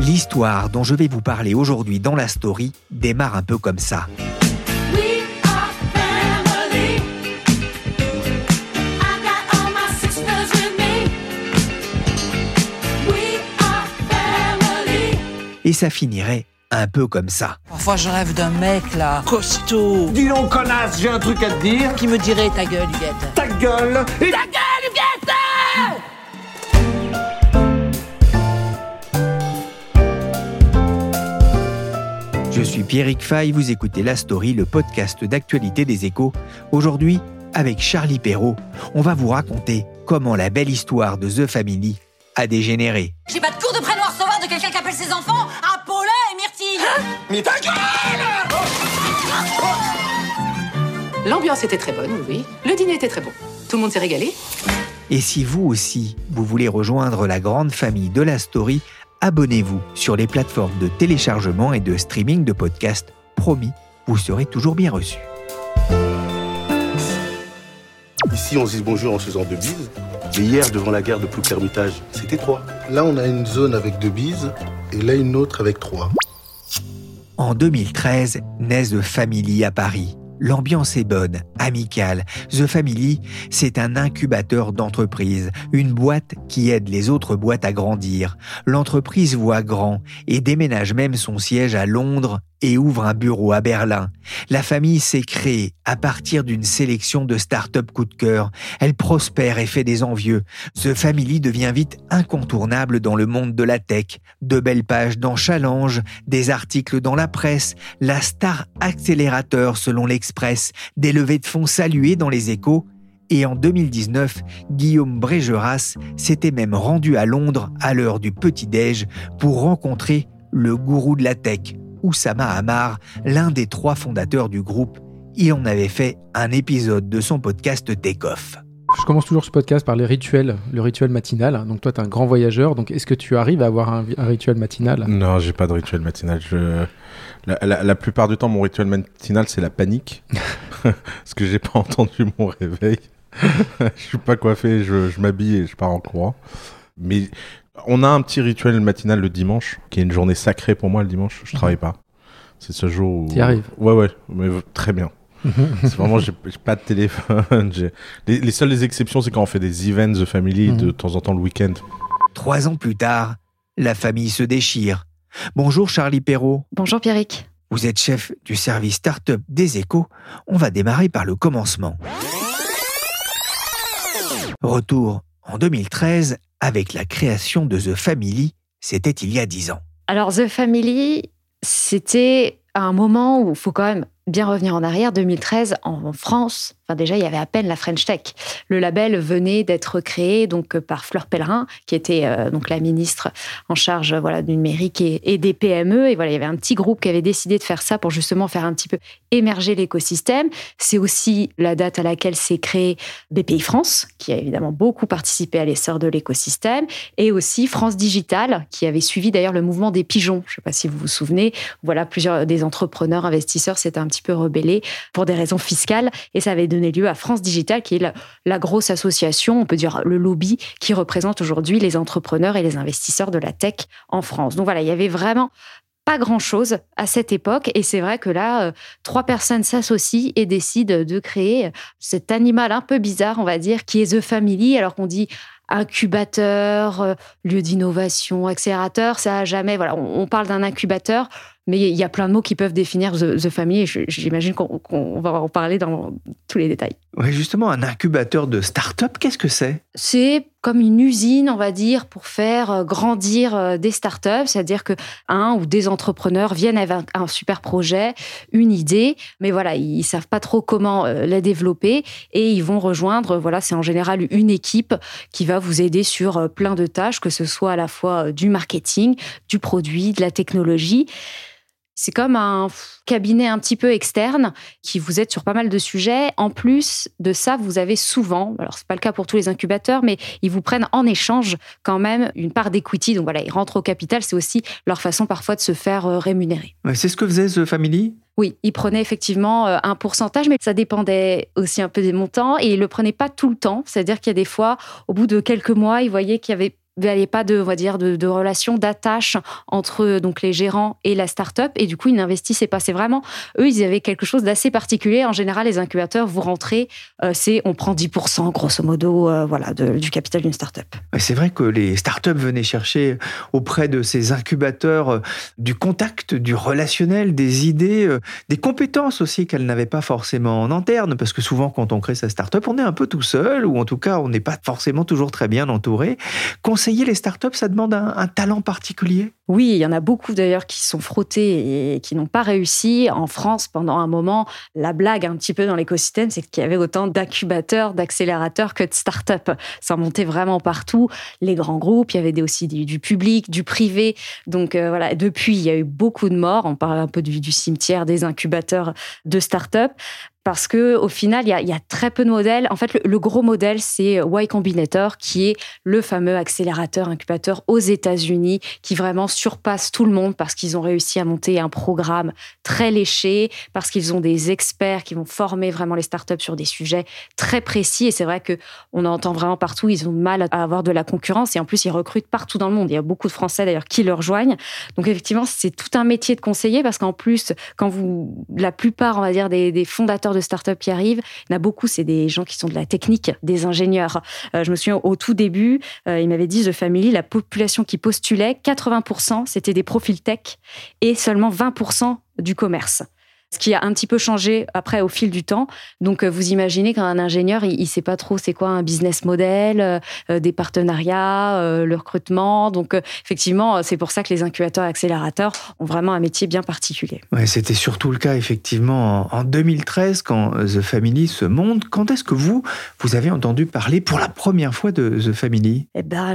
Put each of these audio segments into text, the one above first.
L'histoire dont je vais vous parler aujourd'hui dans la story démarre un peu comme ça. Et ça finirait un peu comme ça. Parfois, je rêve d'un mec là, costaud, Dis donc, connasse, j'ai un truc à te dire. qui me dirait ta gueule, Huguette. Ta gueule et Ta gueule, Je suis Pierrick Fay, vous écoutez La Story, le podcast d'actualité des échos. Aujourd'hui, avec Charlie Perrault, on va vous raconter comment la belle histoire de The Family a dégénéré. J'ai pas de cours de prénom à recevoir de quelqu'un qui appelle ses enfants Apollin et Myrtille Mais ta gueule L'ambiance était très bonne, oui. Le dîner était très bon. Tout le monde s'est régalé. Et si vous aussi, vous voulez rejoindre la grande famille de La Story, abonnez-vous sur les plateformes de téléchargement et de streaming de podcasts. Promis, vous serez toujours bien reçus. Ici, on se dit bonjour en faisant deux bises. Mais hier, devant la gare de Plouc-Hermitage, c'était trois. Là, on a une zone avec deux bises et là, une autre avec trois. En 2013, naît The Family à Paris. L'ambiance est bonne, amicale. The Family, c'est un incubateur d'entreprise, une boîte qui aide les autres boîtes à grandir. L'entreprise voit grand et déménage même son siège à Londres et ouvre un bureau à Berlin. La famille s'est créée à partir d'une sélection de start-up coup de cœur. Elle prospère et fait des envieux. The Family devient vite incontournable dans le monde de la tech. De belles pages dans Challenge, des articles dans la presse, la star accélérateur selon l'Express, des levées de fonds saluées dans les échos. Et en 2019, Guillaume Brégeras s'était même rendu à Londres à l'heure du petit-déj pour rencontrer le gourou de la tech, Oussama Hamar, l'un des trois fondateurs du groupe. Il en avait fait un épisode de son podcast Take Off. Je commence toujours ce podcast par les rituels, le rituel matinal. Donc toi, tu es un grand voyageur, donc est-ce que tu arrives à avoir un, un rituel matinal? Non, j'ai pas de rituel matinal. Je... La, la- la plupart du temps, mon rituel matinal, c'est la panique. Parce que j'ai pas entendu mon réveil. je suis pas coiffé, je, je m'habille et je pars en courant. Mais on a un petit rituel matinal le dimanche, qui est une journée sacrée pour moi le dimanche. Je travaille pas. C'est ce jour où. T'y arrives. Ouais, ouais, mais très bien. c'est vraiment, j'ai pas de téléphone. Les, les seules exceptions, c'est quand on fait des events de family de temps en temps le week-end. Trois ans plus tard, la famille se déchire. Bonjour Charlie Perrault. Bonjour Pierrick. Vous êtes chef du service start-up des échos. On va démarrer par le commencement. Retour en 2013 avec la création de The Family. C'était il y a dix ans. Alors The Family, c'était un moment où il faut quand même bien revenir en arrière. 2013, en France, enfin déjà il y avait à peine la French Tech. Le label venait d'être créé donc euh, par Fleur Pellerin, qui était euh, donc la ministre en charge voilà du numérique et, et des PME. Et voilà, il y avait un petit groupe qui avait décidé de faire ça pour justement faire un petit peu émerger l'écosystème. C'est aussi la date à laquelle s'est créé BPI France, qui a évidemment beaucoup participé à l'essor de l'écosystème, et aussi France Digital, qui avait suivi d'ailleurs le mouvement des pigeons. Je ne sais pas si vous vous souvenez. Voilà, plusieurs des entrepreneurs, investisseurs s'étaient un petit peu rebellés pour des raisons fiscales, et ça avait donné lieu à France Digital, qui est la, grosse association, on peut dire le lobby, qui représente aujourd'hui les entrepreneurs et les investisseurs de la tech en France. Donc voilà, il y avait vraiment pas grand-chose à cette époque. Et c'est vrai que là, euh, trois personnes s'associent et décident de créer cet animal un peu bizarre, on va dire, qui est The Family, alors qu'on dit incubateur, euh, lieu d'innovation, accélérateur, ça a jamais... Voilà, on parle d'un incubateur, mais il y a plein de mots qui peuvent définir The, The Family, et j'imagine qu'on va en parler dans tous les détails. Ouais, justement, un incubateur de start-up, qu'est-ce que c'est? C'est comme une usine, on va dire, pour faire euh, grandir euh, des startups, c'est-à-dire que un ou des entrepreneurs viennent avec un, super projet, une idée, mais voilà, ils savent pas trop comment euh, la développer et ils vont rejoindre, voilà, c'est en général une équipe qui va vous aider sur plein de tâches, que ce soit à la fois du marketing, du produit, de la technologie. C'est comme un cabinet un petit peu externe qui vous aide sur pas mal de sujets. En plus de ça, vous avez souvent, alors c'est pas le cas pour tous les incubateurs, mais ils vous prennent en échange quand même une part d'equity. Donc voilà, ils rentrent au capital. C'est aussi leur façon parfois de se faire euh, rémunérer. Ouais, C'est ce que faisait The Family? Oui, ils prenaient effectivement euh, un pourcentage, mais ça dépendait aussi un peu des montants et ils le prenaient pas tout le temps. C'est-à-dire qu'il y a des fois, au bout de quelques mois, ils voyaient qu'il y avait il n'y avait pas de, on va dire, de, de relation, d'attache entre donc les gérants et la start-up. Et du coup, ils n'investissaient pas. C'est vraiment, eux, ils avaient quelque chose d'assez particulier. En général, les incubateurs, vous rentrez, euh, c'est on prend 10%, grosso modo, euh, voilà, du capital d'une start-up. C'est vrai que les startups venaient chercher auprès de ces incubateurs euh, du contact, du relationnel, des idées, des compétences aussi qu'elles n'avaient pas forcément en interne, parce que souvent quand on crée sa startup, on est un peu tout seul, ou en tout cas on n'est pas forcément toujours très bien entouré. Conseiller les startups, ça demande un, talent particulier? Oui, il y en a beaucoup d'ailleurs qui sont frottés et qui n'ont pas réussi. En France, pendant un moment, la blague un petit peu dans l'écosystème, c'est qu'il y avait autant d'incubateurs, d'accélérateurs que de start-up. Ça montait vraiment partout. Les grands groupes, il y avait aussi du, public, du privé. Donc euh, voilà, depuis, il y a eu beaucoup de morts. On parle un peu du, cimetière des incubateurs de start-up. Parce que au final, il y, a, très peu de modèles. En fait, le, gros modèle, c'est Y Combinator, qui est le fameux accélérateur incubateur aux États-Unis, qui vraiment surpasse tout le monde parce qu'ils ont réussi à monter un programme très léché, parce qu'ils ont des experts qui vont former vraiment les startups sur des sujets très précis. Et c'est vrai que on entend vraiment partout, ils ont mal à avoir de la concurrence. Et en plus, ils recrutent partout dans le monde. Il y a beaucoup de Français d'ailleurs qui le rejoignent. Donc effectivement, c'est tout un métier de conseiller parce qu'en plus, quand vous, la plupart, on va dire, des fondateurs de startups qui arrivent, il y en a beaucoup, c'est des gens qui sont de la technique, des ingénieurs. Euh, je me souviens au tout début, euh, il m'avait dit The Family, la population qui postulait, 80% c'était des profils tech et seulement 20% du commerce. Ce qui a un petit peu changé après au fil du temps. Donc, euh, vous imaginez qu'un ingénieur, il ne sait pas trop c'est quoi un business model, euh, euh, des partenariats, euh, le recrutement. Donc, euh, effectivement, c'est pour ça que les incubateurs et accélérateurs ont vraiment un métier bien particulier. Ouais, C'était surtout le cas effectivement en, en 2013 quand The Family se monte. Quand est-ce que vous, vous avez entendu parler pour la première fois de The Family? Eh ben,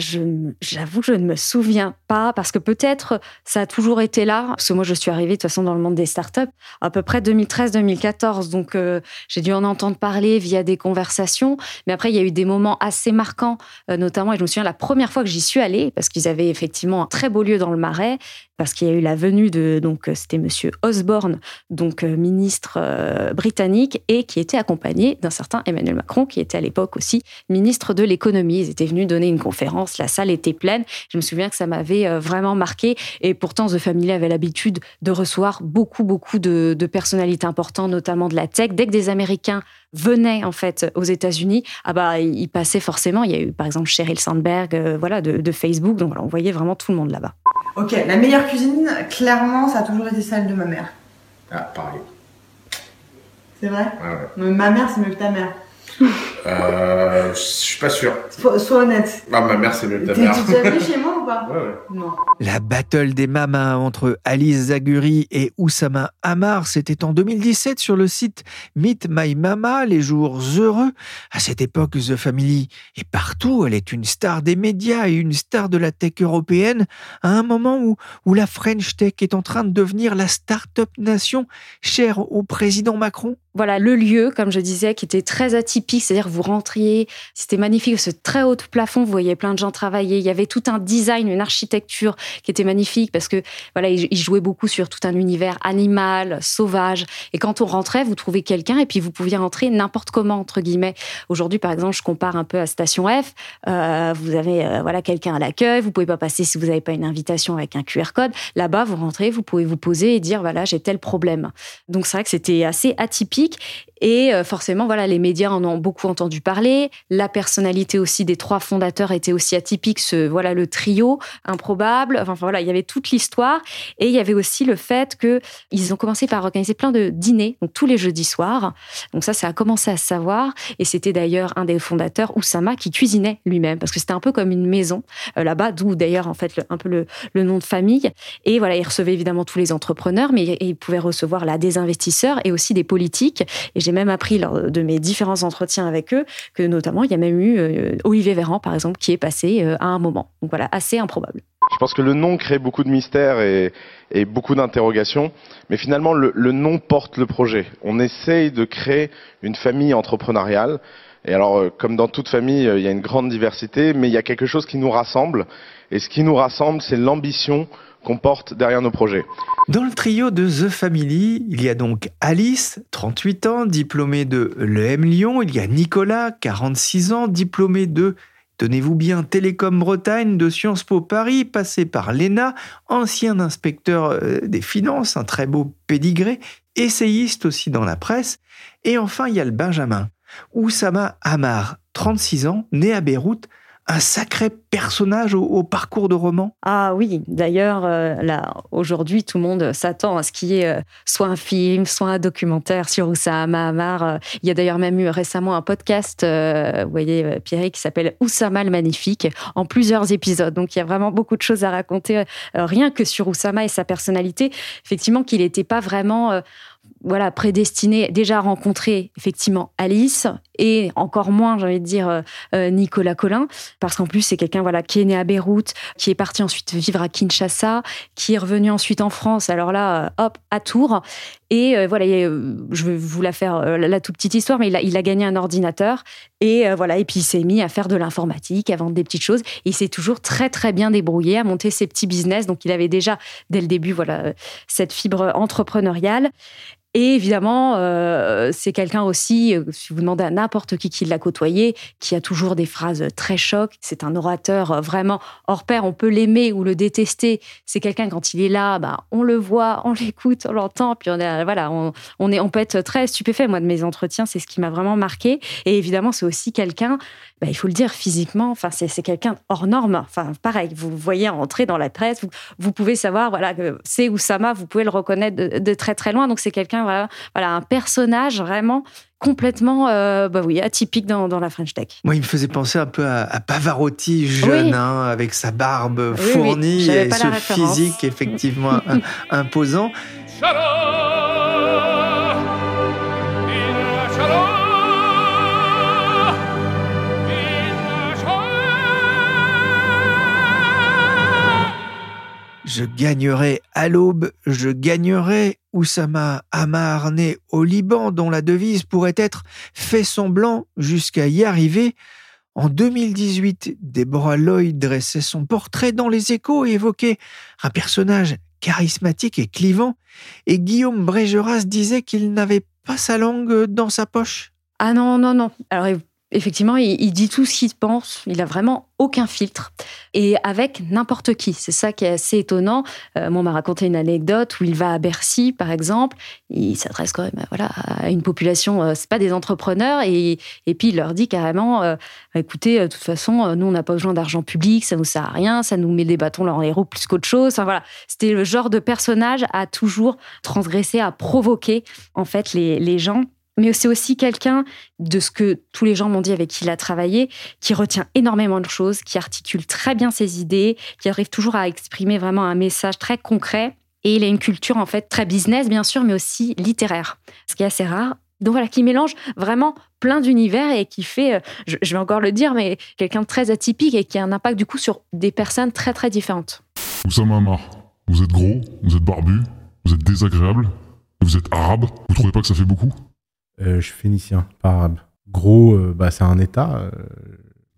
j'avoue que je ne me souviens pas parce que peut-être ça a toujours été là. Parce que moi, je suis arrivée de toute façon dans le monde des startups à peu près 2013-2014. Donc, euh, j'ai dû en entendre parler via des conversations. Mais après, il y a eu des moments assez marquants, euh, notamment, et je me souviens la première fois que j'y suis allée, parce qu'ils avaient effectivement un très beau lieu dans le Marais, parce qu'il y a eu la venue de, donc, euh, c'était monsieur Osborne, donc euh, ministre euh, britannique, et qui était accompagné d'un certain Emmanuel Macron, qui était à l'époque aussi ministre de l'économie. Ils étaient venus donner une conférence, la salle était pleine. Je me souviens que ça m'avait vraiment marqué. Et pourtant, The Family avait l'habitude de recevoir beaucoup, beaucoup de, personnalités importantes, notamment de la tech. Dès que des Américains venaient en fait aux États-Unis, ah bah ils passaient forcément. Il y a eu par exemple Sheryl Sandberg, voilà, de, de Facebook. Donc voilà, on voyait vraiment tout le monde là-bas. Ok, la meilleure cuisine, clairement, ça a toujours été celle de ma mère. Ah, pareil. C'est vrai? Ouais, ouais. Mais ma mère, c'est mieux que ta mère. Euh, je suis pas sûr. Sois honnête. Ah, ma mère, c'est mieux que ta T'es mère. déjà venu chez moi ou pas Ouais, ouais. Non. La battle des mamas entre Alice Zaguri et Oussama Hamar, c'était en 2017 sur le site Meet My Mama, les jours heureux. À cette époque, The Family est partout. Elle est une star des médias et une star de la tech européenne à un moment où, où la French Tech est en train de devenir la start-up nation chère au président Macron. Voilà le lieu, comme je disais, qui était très atypique, c'est-à-dire vous rentriez, c'était magnifique, ce très haut plafond, vous voyez plein de gens travailler, il y avait tout un design, une architecture qui était magnifique parce que voilà, ils jouaient beaucoup sur tout un univers animal, sauvage, et quand on rentrait, vous trouvez quelqu'un et puis vous pouviez rentrer n'importe comment entre guillemets. Aujourd'hui, par exemple, je compare un peu à Station F, euh, vous avez euh, voilà quelqu'un à l'accueil, vous pouvez pas passer si vous n'avez pas une invitation avec un QR code. Là-bas, vous rentrez, vous pouvez vous poser et dire voilà, j'ai tel problème. Donc c'est vrai que c'était assez atypique musique et euh, forcément, voilà, les médias en ont beaucoup entendu parler. La personnalité aussi des trois fondateurs était aussi atypique. Ce, voilà, le trio improbable. Enfin, voilà, il y avait toute l'histoire. Et il y avait aussi le fait que ils ont commencé par organiser plein de dîners, donc tous les jeudis soirs. Donc ça, ça a commencé à se savoir. Et c'était d'ailleurs un des fondateurs, Oussama, qui cuisinait lui-même, parce que c'était un peu comme une maison euh, là-bas, d'où d'ailleurs en fait un peu le, nom de famille. Et voilà, il recevait évidemment tous les entrepreneurs, mais il pouvait recevoir là des investisseurs et aussi des politiques. Et j'ai même appris lors de mes différents entretiens avec eux que notamment il y a même eu euh, Olivier Véran, par exemple, qui est passé euh, à un moment. Donc voilà, assez improbable. Je pense que le nom crée beaucoup de mystères et, beaucoup d'interrogations, mais finalement le, nom porte le projet. On essaye de créer une famille entrepreneuriale. Et alors, euh, comme dans toute famille, il y a une grande diversité, mais il y a quelque chose qui nous rassemble. Et ce qui nous rassemble, c'est l'ambition qu'on porte derrière nos projets. Dans le trio de The Family, il y a donc Alice, 38 ans, diplômée de l'EM Lyon. Il y a Nicolas, 46 ans, diplômé de, tenez-vous bien, Télécom Bretagne, de Sciences Po Paris, passé par l'ENA, ancien inspecteur euh, des finances, un très beau pédigré, essayiste aussi dans la presse. Et enfin, il y a le Benjamin, Oussama Hamar, 36 ans, né à Beyrouth, un sacré personnage au, parcours de roman? Ah oui, d'ailleurs, euh, là, aujourd'hui, tout le monde s'attend à ce qu'il y ait euh, soit un film, soit un documentaire sur Oussama Hamar. Euh, Il y a d'ailleurs même eu récemment un podcast, vous voyez, Pierre, qui s'appelle Oussama le Magnifique, en plusieurs épisodes. Donc il y a vraiment beaucoup de choses à raconter, rien que sur Oussama et sa personnalité. Effectivement, qu'il n'était pas vraiment. voilà, prédestiné déjà à rencontrer effectivement Alice et encore moins, j'ai envie de dire, euh, euh, Nicolas Collin, parce qu'en plus, c'est quelqu'un voilà, qui est né à Beyrouth, qui est parti ensuite vivre à Kinshasa, qui est revenu ensuite en France, alors là, euh, hop, à Tours. Et voilà, je vais vous la faire, la, toute petite histoire, mais il a, gagné un ordinateur. Et voilà, et puis il s'est mis à faire de l'informatique, à vendre des petites choses. Et il s'est toujours très, très bien débrouillé à monter ses petits business. Donc il avait déjà, dès le début, voilà, cette fibre entrepreneuriale. Et évidemment, c'est quelqu'un aussi, si vous demandez à n'importe qui qui l'a côtoyé, qui a toujours des phrases très chocs. C'est un orateur euh, vraiment hors pair. On peut l'aimer ou le détester. C'est quelqu'un, quand il est là, bah, on le voit, on l'écoute, on l'entend. Puis on, est, voilà, on, est, on peut être très stupéfait. Moi, de mes entretiens, c'est ce qui m'a vraiment marqué. Et évidemment, c'est aussi quelqu'un, bah, il faut le dire physiquement, enfin, c'est c'est quelqu'un hors norme. Enfin, pareil, vous voyez entrer dans la presse, vous, vous pouvez savoir voilà, que c'est Oussama, vous pouvez le reconnaître de, de très très loin. Donc, c'est quelqu'un, voilà, voilà, un personnage vraiment complètement euh, bah oui, atypique dans, dans la French Tech. Moi, il me faisait penser un peu à, à Pavarotti jeune, Oui. hein, avec sa barbe Oui, oui, fournie et ce physique effectivement im- imposant. Je gagnerai à l'aube, je gagnerai Oussama Hamar, né au Liban, dont la devise pourrait être fait semblant jusqu'à y arriver. En 2018, Deborah Lloyd dressait son portrait dans les échos et évoquait un personnage charismatique et clivant, et Guillaume Brégeras disait qu'il n'avait pas sa langue dans sa poche. Ah non, non, non. Effectivement, il, dit tout ce qu'il pense. Il a vraiment aucun filtre. Et avec n'importe qui. C'est ça qui est assez étonnant. Euh, moi, on m'a raconté une anecdote où il va à Bercy, par exemple. Il s'adresse quand même voilà, à une population, euh, c'est pas des entrepreneurs. Et, et puis, il leur dit carrément euh, écoutez, euh, de toute façon, euh, nous, on n'a pas besoin d'argent public, ça nous sert à rien, ça nous met des bâtons dans les roues plus qu'autre chose. Enfin, voilà. C'était le genre de personnage à toujours transgresser, à provoquer, en fait, les, les gens mais c'est aussi quelqu'un de ce que tous les gens m'ont dit avec qui il a travaillé, qui retient énormément de choses, qui articule très bien ses idées, qui arrive toujours à exprimer vraiment un message très concret. Et il a une culture en fait très business bien sûr, mais aussi littéraire, ce qui est assez rare. Donc voilà, qui mélange vraiment plein d'univers et qui fait, euh, je, vais encore le dire, mais quelqu'un de très atypique et qui a un impact du coup sur des personnes très très différentes. Oussama Hamar, vous êtes gros, vous êtes barbu, vous êtes désagréable, vous êtes arabe. Vous trouvez pas que ça fait beaucoup? Je suis phénicien, pas arabe. Gros, euh, bah, c'est un état. euh,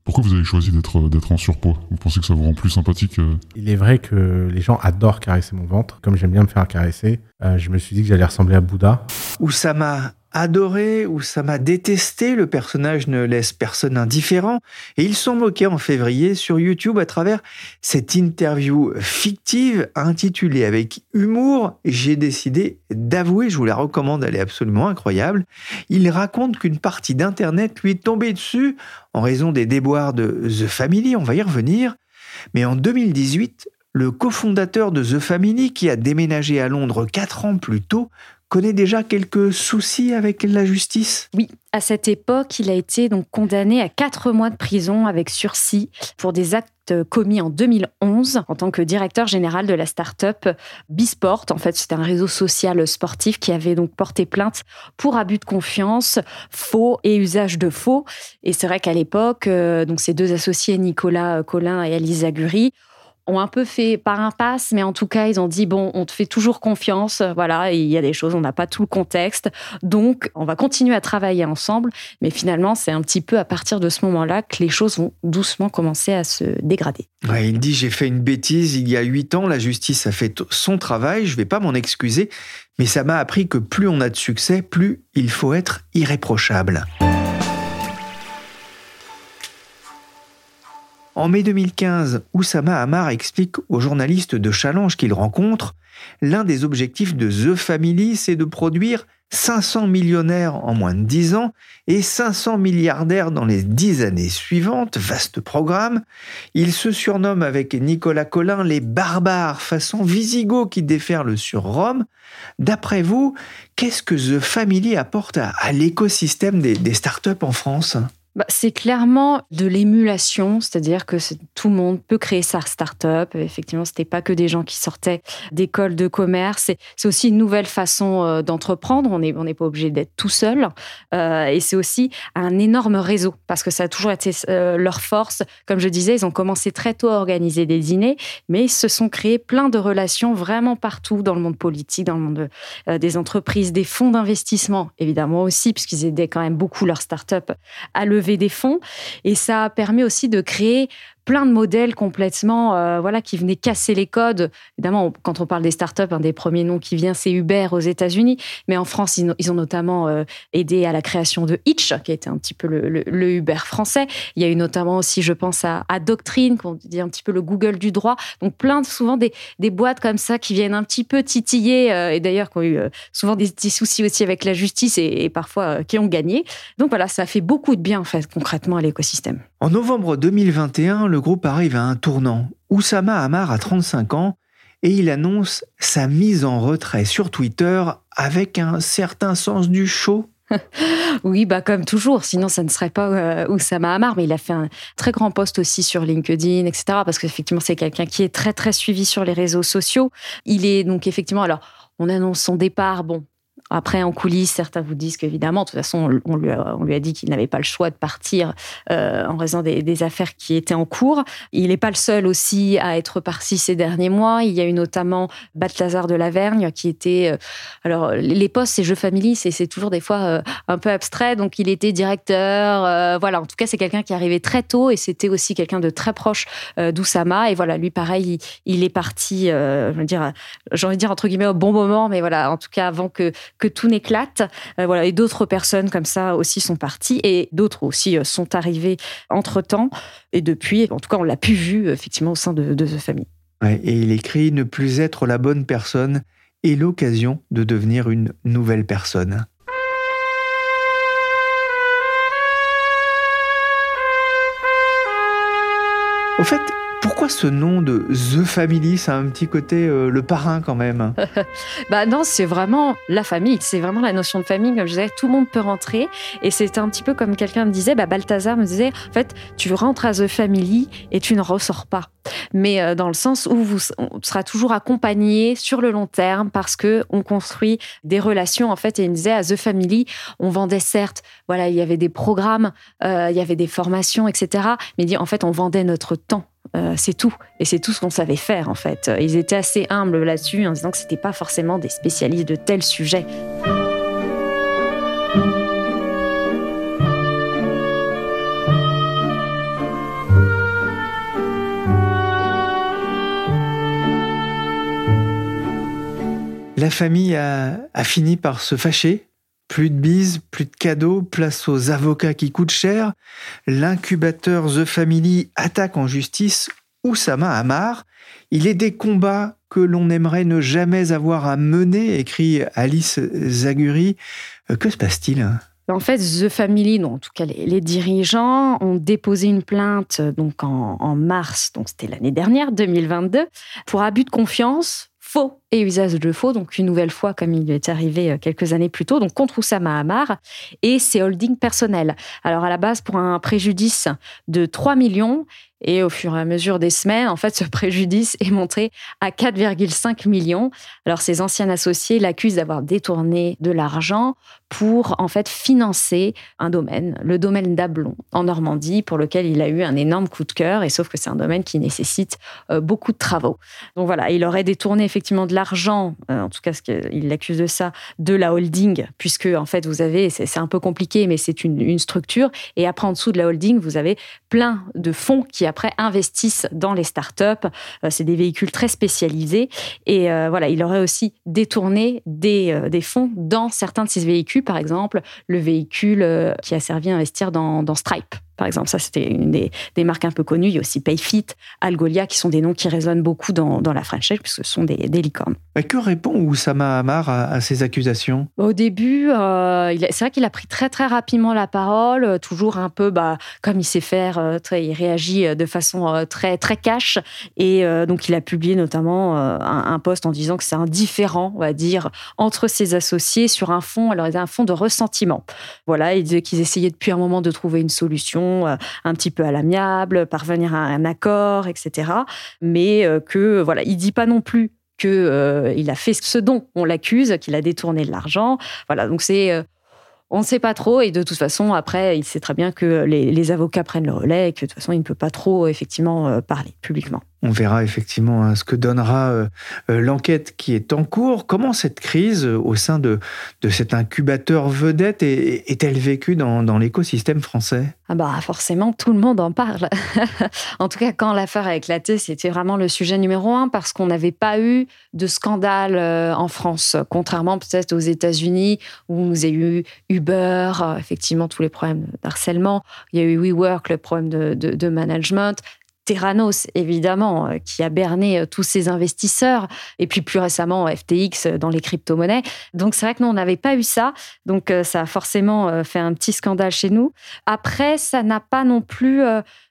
Pourquoi vous avez choisi d'être d'être en surpoids? Vous pensez que ça vous rend plus sympathique euh? Il est vrai que les gens adorent caresser mon ventre. Comme j'aime bien me faire caresser, euh, je me suis dit que j'allais ressembler à Bouddha. Oussama adoré, Oussama détesté, le personnage ne laisse personne indifférent, et ils sont moqués en février sur YouTube à travers cette interview fictive intitulée avec humour J'ai décidé d'avouer, je vous la recommande, elle est absolument incroyable. Il raconte qu'une partie d'Internet lui est tombée dessus en raison des déboires de The Family, on va y revenir, mais en 2018, le cofondateur de The Family, qui a déménagé à Londres quatre ans plus tôt, connaît déjà quelques soucis avec la justice? Oui, à cette époque, il a été donc condamné à quatre mois de prison avec sursis pour des actes commis en 2011 en tant que directeur général de la start-up Bisport. En fait, c'était un réseau social sportif qui avait donc porté plainte pour abus de confiance, faux et usage de faux. Et c'est vrai qu'à l'époque, euh, donc ces deux associés, Nicolas Collin et Alice Zaguri, ont un peu fait par impasse, mais en tout cas, ils ont dit bon, on te fait toujours confiance. Voilà, il y a des choses, on n'a pas tout le contexte, donc on va continuer à travailler ensemble. Mais finalement, c'est un petit peu à partir de ce moment-là que les choses vont doucement commencer à se dégrader. Il dit j'ai fait une bêtise il y a huit ans, la justice a fait son travail, je vais pas m'en excuser, mais ça m'a appris que plus on a de succès, plus il faut être irréprochable. En mai 2015, Oussama Hamar explique aux journalistes de Challenge qu'il rencontre l'un des objectifs de The Family, c'est de produire 500 millionnaires en moins de 10 ans et 500 milliardaires dans les 10 années suivantes. Vaste programme. Il se surnomme avec Nicolas Collin les barbares façon Visigoth qui déferlent sur Rome. D'après vous, qu'est-ce que The Family apporte à, l'écosystème des startups en France? Bah, c'est clairement de l'émulation, c'est-à-dire que tout le monde peut créer sa start-up. Effectivement, c'était pas que des gens qui sortaient d'écoles de commerce. C'est aussi une nouvelle façon euh, d'entreprendre. On n'est pas obligé d'être tout seul. Euh, et c'est aussi un énorme réseau parce que ça a toujours été euh, leur force. Comme je disais, ils ont commencé très tôt à organiser des dîners, mais ils se sont créés plein de relations vraiment partout dans le monde politique, dans le monde des entreprises, des fonds d'investissement, évidemment aussi, puisqu'ils aidaient quand même beaucoup leurs start-up à lever des fonds. Et ça a permis aussi de créer plein de modèles complètement euh, voilà qui venaient casser les codes. Évidemment, quand on parle des startups, un des premiers noms qui vient, c'est Uber aux États-Unis. Mais en France, ils, ont notamment euh, aidé à la création de Hitch, qui était un petit peu le, Uber français. Il y a eu notamment aussi, je pense, à, Doctrine, qu'on dit un petit peu le Google du droit. Donc plein de souvent des, boîtes comme ça qui viennent un petit peu titiller, euh, et d'ailleurs qui ont eu souvent des petits soucis aussi avec la justice et, et parfois qui ont gagné. Donc voilà, ça fait beaucoup de bien en fait concrètement à l'écosystème. En novembre 2021, le groupe arrive à un tournant. Oussama Hamar a 35 ans et il annonce sa mise en retrait sur Twitter avec un certain sens du show. Oui, bah comme toujours, sinon ça ne serait pas euh, Oussama Hamar, mais il a fait un très grand post aussi sur LinkedIn, etc. Parce qu'effectivement, c'est quelqu'un qui est très très suivi sur les réseaux sociaux. Il est donc effectivement, alors on annonce son départ, bon. Après, en coulisses, certains vous disent qu'évidemment, de toute façon, on lui a, dit qu'il n'avait pas le choix de partir euh, en raison des, affaires qui étaient en cours. Il n'est pas le seul aussi à être parti ces derniers mois. Il y a eu notamment Balthazar de Lavergne qui était... euh, alors, les postes, c'est jeux family, c'est toujours des fois euh, un peu abstrait. Donc, il était directeur. voilà, en tout cas, c'est quelqu'un qui arrivait très tôt et c'était aussi quelqu'un de très proche d'Oussama. Et voilà, lui, pareil, il, est parti, je veux dire, j'ai envie de dire entre guillemets au bon moment, mais voilà, en tout cas, avant que, que tout n'éclate. Euh, voilà, et d'autres personnes comme ça aussi sont parties et d'autres aussi euh, sont arrivées entre temps. Et depuis, en tout cas, on l'a pu vu effectivement au sein de, de The Family. Et il écrit Ne plus être la bonne personne est l'occasion de devenir une nouvelle personne. Au fait, pourquoi ce nom de The Family Ça a un petit côté euh, le parrain quand même? Bah non, c'est vraiment la famille. C'est vraiment la notion de famille. Comme je disais, tout le monde peut rentrer. Et c'est un petit peu comme quelqu'un me disait, bah Balthazar me disait, en fait, tu rentres à The Family et tu ne ressors pas. Mais euh, dans le sens où vous on sera toujours accompagné sur le long terme parce que on construit des relations en fait. Et il me disait à The Family, on vendait certes, voilà, il y avait des programmes, euh, il y avait des formations, etc. Mais il dit en fait, on vendait notre temps. Euh, c'est tout. Et c'est tout ce qu'on savait faire, en fait. Ils étaient assez humbles là-dessus en disant que c'était pas forcément des spécialistes de tel sujet. La famille a, a fini par se fâcher Plus de bises, plus de cadeaux, place aux avocats qui coûtent cher. L'incubateur The Family attaque en justice Oussama Hamar. Il est des combats que l'on aimerait ne jamais avoir à mener, écrit Alice Zaguri. Euh, Que se passe-t-il? En fait, The Family, non, en tout cas les, les dirigeants, ont déposé une plainte donc en, en mars, donc c'était l'année dernière, 2022, pour abus de confiance, faux et usage de faux, donc une nouvelle fois comme il est arrivé euh, quelques années plus tôt, donc contre Oussama Hamar et ses holdings personnels. Alors à la base pour un préjudice de 3 millions et au fur et à mesure des semaines, en fait, ce préjudice est monté à 4,5 millions. Alors, ses anciens associés l'accusent d'avoir détourné de l'argent pour, en fait, financer un domaine, le domaine d'Ablon, en Normandie, pour lequel il a eu un énorme coup de cœur. Et sauf que c'est un domaine qui nécessite euh, beaucoup de travaux. Donc voilà, il aurait détourné effectivement de l'argent, euh, en tout cas, ce que- il l'accuse de ça, de la holding, puisque, en fait, vous avez, c'est un peu compliqué, mais c'est une, structure. Et après, en dessous de la holding, vous avez plein de fonds qui après investissent dans les startups. Euh, c'est des véhicules très spécialisés. Et euh, voilà, il aurait aussi détourné des fonds dans certains de ces véhicules. Par exemple, le véhicule euh, qui a servi à investir dans, dans Stripe. Par exemple, ça, c'était une des, des marques un peu connues. Il y a aussi Payfit, Algolia, qui sont des noms qui résonnent beaucoup dans, dans la French Tech, puisque ce sont des, des licornes. Que répond Oussama Hamar à, à ces accusations? Au début, euh, c'est vrai qu'il a pris très très rapidement la parole, euh, toujours un peu bah, comme il sait faire, euh, très, il réagit de façon euh, très très cash. Et euh, donc il a publié notamment euh, un, un post en disant que c'est un différent, on va dire, entre ses associés sur un fond, alors un fond de ressentiment. Voilà, il disait qu'ils essayaient depuis un moment de trouver une solution euh, un petit peu à l'amiable, parvenir à un accord, etc. Mais euh, que voilà, il dit pas non plus que euh, il a fait ce dont on l'accuse, qu'il a détourné de l'argent. Voilà, donc c'est on ne sait pas trop et de toute façon après il sait très bien que les, avocats prennent le relais et que de toute façon il ne peut pas trop effectivement parler publiquement. On verra effectivement hein, ce que donnera euh, euh, l'enquête qui est en cours. Comment cette crise euh, au sein de, de cet incubateur vedette est- est-elle vécue dans, dans l'écosystème français? Ah bah forcément, tout le monde en parle. en tout cas, quand l'affaire a éclaté, c'était vraiment le sujet numéro un parce qu'on n'avait pas eu de scandale en France, contrairement peut-être aux États-Unis où vous avez eu Uber, effectivement tous les problèmes d'harcèlement, il y a eu WeWork, le problème de- de management. Terranos, évidemment, euh, qui a berné euh, tous ces investisseurs, et puis plus récemment FTX euh, dans les crypto-monnaies. Donc c'est vrai que nous, on n'avait pas eu ça, donc ça a forcément fait un petit scandale chez nous. Après, ça n'a pas non plus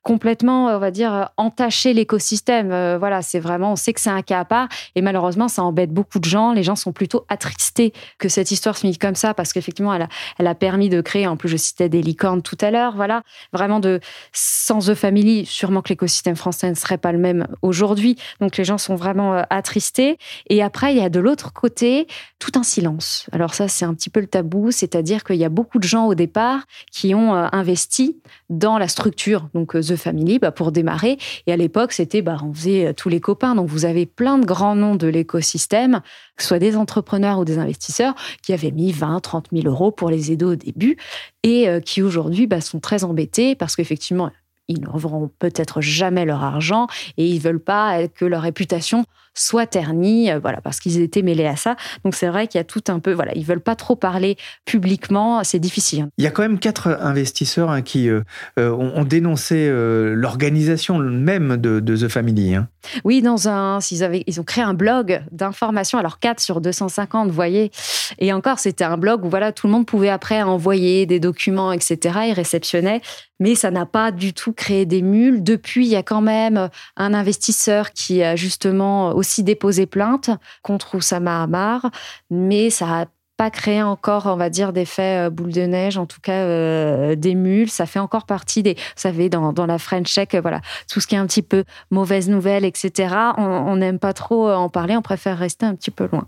complètement, on va dire, euh, entaché l'écosystème. Euh, voilà, c'est vraiment, on sait que c'est un cas à part, et malheureusement, ça embête beaucoup de gens. Les gens sont plutôt attristés que cette histoire se finisse comme ça, parce qu'effectivement, elle a, elle a permis de créer, en plus, je citais des licornes tout à l'heure, voilà, vraiment de, sans The Family, sûrement que l'écosystème français ne serait pas le même aujourd'hui. Donc les gens sont vraiment euh, attristés. Et après, il y a de l'autre côté tout un silence. Alors ça, c'est un petit peu le tabou, c'est-à-dire qu'il y a beaucoup de gens au départ qui ont euh, investi dans la structure, donc euh, The Family, bah, pour démarrer. Et à l'époque, c'était, bah, on faisait euh, tous les copains. Donc vous avez plein de grands noms de l'écosystème, que ce soit des entrepreneurs ou des investisseurs, qui avaient mis 20, 30 000 euros pour les aider au début et euh, qui aujourd'hui bah, sont très embêtés parce qu'effectivement, ils ne reverront peut-être jamais leur argent et ils veulent pas que leur réputation soit ternie, euh, voilà, parce qu'ils étaient mêlés à ça. Donc c'est vrai qu'il y a tout un peu, voilà, ils veulent pas trop parler publiquement, c'est difficile. Il y a quand même quatre investisseurs hein, qui euh, euh, ont, ont dénoncé euh, l'organisation même de, de The Family. hein. Oui, dans un, ils, avaient, ils ont créé un blog d'information, alors 4 sur 250, vous voyez. Et encore, c'était un blog où voilà, tout le monde pouvait après envoyer des documents, etc. Ils réceptionnaient. Mais ça n'a pas du tout créé des mules. Depuis, il y a quand même un investisseur qui a justement aussi déposé plainte contre Oussama Hamar. Mais ça a pas créé encore, on va dire, d'effet euh, boule de neige, en tout cas euh, des mules. Ça fait encore partie des, vous savez, dans, dans la French Tech, euh, voilà, tout ce qui est un petit peu mauvaise nouvelle, etc. On n'aime pas trop en parler, on préfère rester un petit peu loin.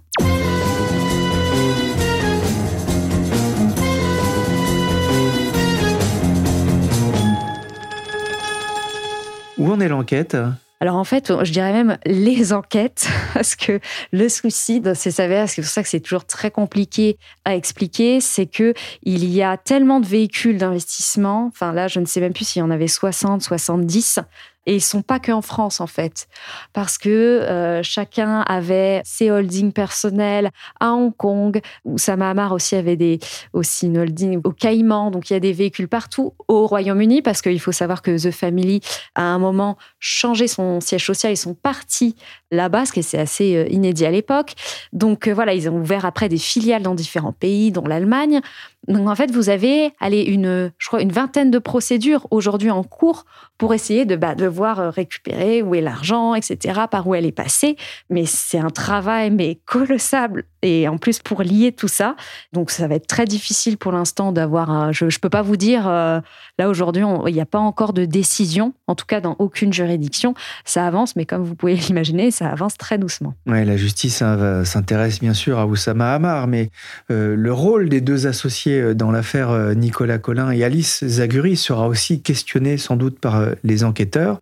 Où en est l'enquête? Alors en fait, je dirais même les enquêtes, parce que le souci de ces savères, c'est pour ça que c'est toujours très compliqué à expliquer, c'est que il y a tellement de véhicules d'investissement, enfin là, je ne sais même plus s'il y en avait 60, 70, Et ils sont pas que en France, en fait. Parce que euh, chacun avait ses holdings personnels à Hong Kong. Oussama Hamar aussi avait des, aussi une holding au Caïman. Donc, il y a des véhicules partout au Royaume-Uni parce qu'il faut savoir que The Family, à un moment, changé son siège social. Ils sont partis là-bas, ce qui est assez euh, inédit à l'époque. Donc, euh, voilà, ils ont ouvert après des filiales dans différents pays, dont l'Allemagne. Donc, en fait, vous avez, allez, une, je crois, une vingtaine de procédures aujourd'hui en cours pour essayer de, bah, de voir euh, récupérer où est l'argent, etc., par où elle est passée. Mais c'est un travail, mais colossal. Et en plus, pour lier tout ça, donc ça va être très difficile pour l'instant d'avoir un. Je ne peux pas vous dire, euh, là aujourd'hui, il n'y a pas encore de décision, en tout cas dans aucune juridiction. Ça avance, mais comme vous pouvez l'imaginer, ça avance très doucement. Ouais, la justice hein, s'intéresse bien sûr à Oussama Hamar, mais euh, le rôle des deux associés euh, dans l'affaire euh, Nicolas Collin et Alice Zaguri sera aussi questionné sans doute par euh, les enquêteurs.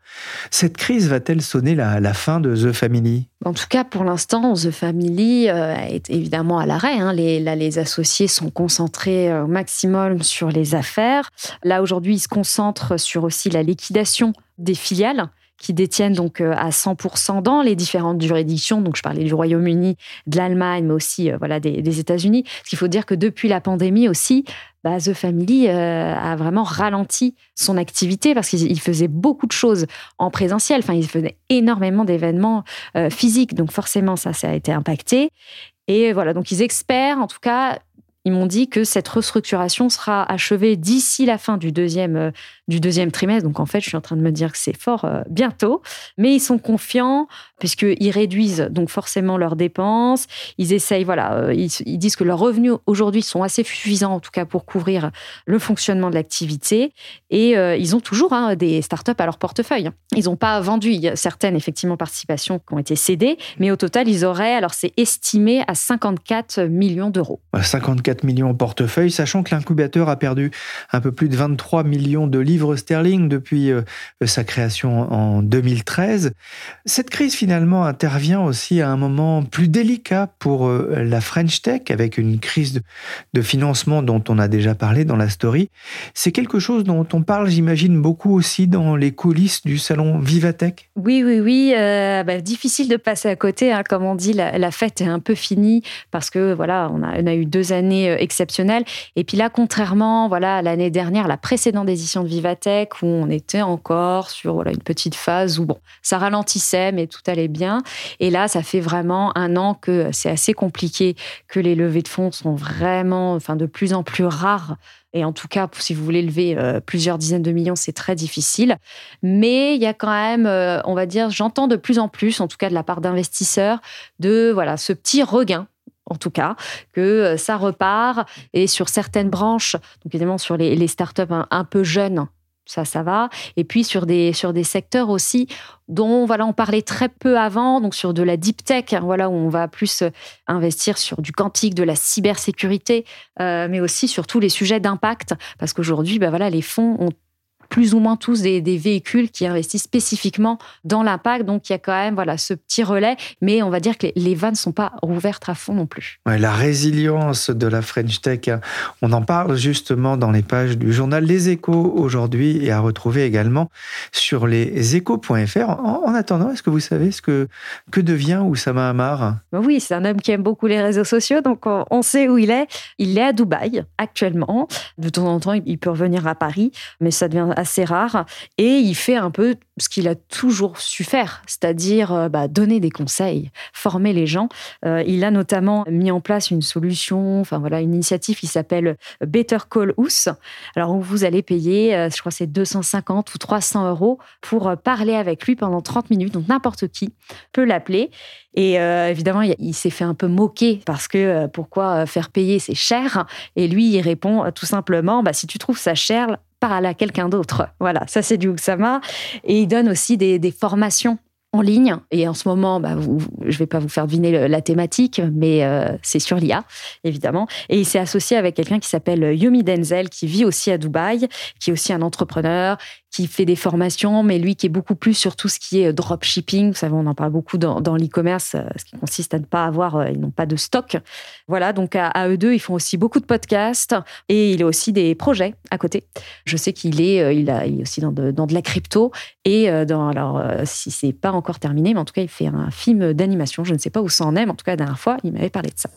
Cette crise va-t-elle sonner la, fin de The Family? En tout cas, pour l'instant, The Family est évidemment à l'arrêt. hein. Les, là, les associés sont concentrés au maximum sur les affaires. Là, aujourd'hui, ils se concentrent sur aussi la liquidation des filiales qui détiennent donc euh, à 100% dans les différentes juridictions. Donc, je parlais du Royaume-Uni, de l'Allemagne, mais aussi euh, voilà des, États-Unis. Parce qu'il faut dire que depuis la pandémie aussi, bah, The Family euh, a vraiment ralenti son activité parce qu'il il faisait beaucoup de choses en présentiel. Enfin, il faisait énormément d'événements physiques. Donc, forcément, ça, ça a été impacté. Et voilà, donc ils espèrent, en tout cas, ils m'ont dit que cette restructuration sera achevée d'ici la fin du deuxième, du deuxième trimestre. Donc, en fait, je suis en train de me dire que c'est fort euh, bientôt. Mais ils sont confiants puisqu'ils réduisent donc forcément leurs dépenses. Ils essayent, voilà, euh, ils, disent que leurs revenus aujourd'hui sont assez suffisants, en tout cas, pour couvrir le fonctionnement de l'activité. Et euh, ils ont toujours hein, des startups à leur portefeuille. Ils n'ont pas vendu. Certaines, effectivement, participations qui ont été cédées. Mais au total, ils auraient, alors c'est estimé à 54 millions d'euros. 54 millions en portefeuille, sachant que l'incubateur a perdu un peu plus de 23 millions de livres sterling depuis euh, sa création en 2013. Cette crise finalement intervient aussi à un moment plus délicat pour euh, la French Tech, avec une crise de, de financement dont on a déjà parlé dans la story. C'est quelque chose dont on parle, j'imagine, beaucoup aussi dans les coulisses du salon Vivatech. Oui, oui, oui. euh, bah, difficile de passer à côté. hein. Comme on dit, la, la fête est un peu finie parce que voilà, on a, on a eu deux années euh, exceptionnelles. Et puis là, contrairement, voilà, à l'année dernière, la précédente édition de Vivatech, où on était encore sur voilà une petite phase où bon, ça ralentissait, mais tout allait bien. Et là, ça fait vraiment un an que c'est assez compliqué, que les levées de fonds sont vraiment, enfin, de plus en plus rares. Et en tout cas, si vous voulez lever euh, plusieurs dizaines de millions, c'est très difficile. Mais il y a quand même, euh, on va dire, j'entends de plus en plus, en tout cas de la part d'investisseurs, de voilà ce petit regain. En tout cas, que euh, ça repart et sur certaines branches, donc évidemment sur les, startups un peu jeunes, ça, ça va. Et puis sur des, sur des secteurs aussi dont voilà, on parlait très peu avant, donc sur de la deep tech, hein, voilà, où on va plus euh, investir sur du quantique, de la cybersécurité, euh, mais aussi sur tous les sujets d'impact, parce qu'aujourd'hui, bah voilà, les fonds ont plus ou moins tous des, des véhicules qui investissent spécifiquement dans l'impact. Donc, il y a quand même voilà, ce petit relais. Mais on va dire que les, les vannes ne sont pas rouvertes à fond non plus. Ouais, la résilience de la French Tech, hein, on en parle justement dans les pages du journal Les Échos aujourd'hui et à retrouver également sur les échos.fr. En, en attendant, est-ce que vous savez ce que, que devient Oussama Hamar? Ben Oui, c'est un homme qui aime beaucoup les réseaux sociaux, donc on, on sait où il est. Il est à Dubaï actuellement. De temps en temps, il peut revenir à Paris, mais ça devient assez rare. Et il fait un peu ce qu'il a toujours su faire, c'est-à-dire euh, bah, donner des conseils, former les gens. Euh, il a notamment mis en place une solution, enfin voilà, une initiative qui s'appelle Better Call Us. Alors où vous allez payer, euh, je crois c'est 250 ou 300 euros pour euh, parler avec lui pendant 30 minutes. Donc n'importe qui peut l'appeler. Et euh, évidemment, il, s'est fait un peu moquer parce que euh, pourquoi euh, faire payer, c'est cher. Et lui, il répond euh, tout simplement, bah, si tu trouves ça cher, parle à quelqu'un d'autre. Voilà, ça c'est du Oussama. Et il donne aussi des, formations en ligne. Et en ce moment, bah, je ne vais pas vous faire deviner la thématique, mais euh, c'est sur l'IA, évidemment. Et il s'est associé avec quelqu'un qui s'appelle Yomi Denzel, qui vit aussi à Dubaï, qui est aussi un entrepreneur, qui fait des formations, mais lui qui est beaucoup plus sur tout ce qui est dropshipping. Vous savez, on en parle beaucoup dans, l'e-commerce, euh, ce qui consiste à ne pas avoir, euh, ils n'ont pas de stock. Voilà, donc à, à eux deux, ils font aussi beaucoup de podcasts et il a aussi des projets à côté. Je sais qu'il est, euh, il, a, aussi dans de, dans de la crypto et dans, alors, si c'est pas encore terminé, mais en tout cas, il fait un film d'animation. Je ne sais pas où ça en est, mais en tout cas, la dernière fois, il m'avait parlé de ça.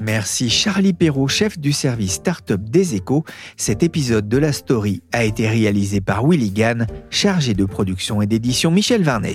Merci Charlie Perrault, chef du service Startup des Échos. Cet épisode de la story a été réalisé par Willy Gann, chargé de production et d'édition Michel Varnet.